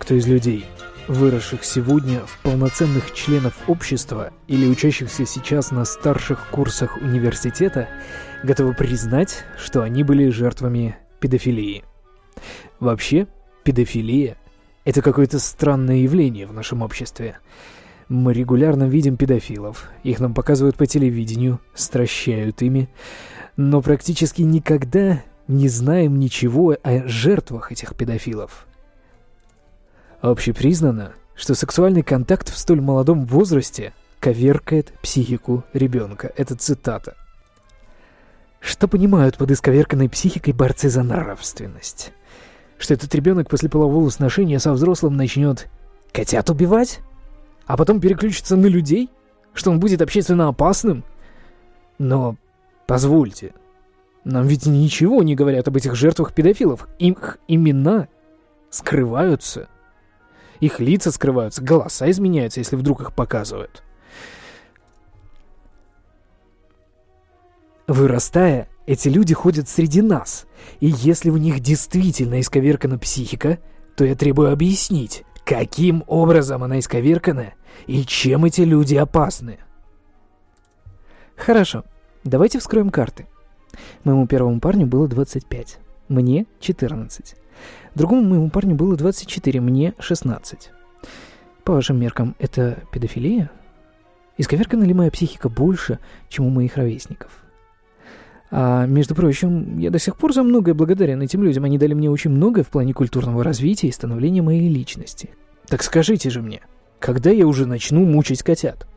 кто из людей, выросших сегодня в полноценных членов общества или учащихся сейчас на старших курсах университета, готовы признать, что они были жертвами педофилии. Вообще, педофилия – это какое-то странное явление в нашем обществе. Мы регулярно видим педофилов, их нам показывают по телевидению, стращают ими, но практически никогда не знаем ничего о жертвах этих педофилов. Общепризнано, что сексуальный контакт в столь молодом возрасте коверкает психику ребенка. Это цитата. Что понимают под исковерканной психикой борцы за нравственность? Что этот ребенок после полового сношения со взрослым начнет котят убивать? А потом переключится на людей? Что он будет общественно опасным? Но позвольте, нам ведь ничего не говорят об этих жертвах педофилов. Их имена скрываются. Их лица скрываются, голоса изменяются, если вдруг их показывают. Вырастая, эти люди ходят среди нас. И если у них действительно исковеркана психика, то я требую объяснить, каким образом она исковеркана и чем эти люди опасны. Хорошо, давайте вскроем карты. Моему первому парню было 25, мне 14. Другому моему парню было 24, мне 16. По вашим меркам, это педофилия? Исковеркана ли моя психика больше, чем у моих ровесников? А, между прочим, я до сих пор за многое благодарен этим людям. Они дали мне очень многое в плане культурного развития и становления моей личности. Так скажите же мне, когда я уже начну мучить котят?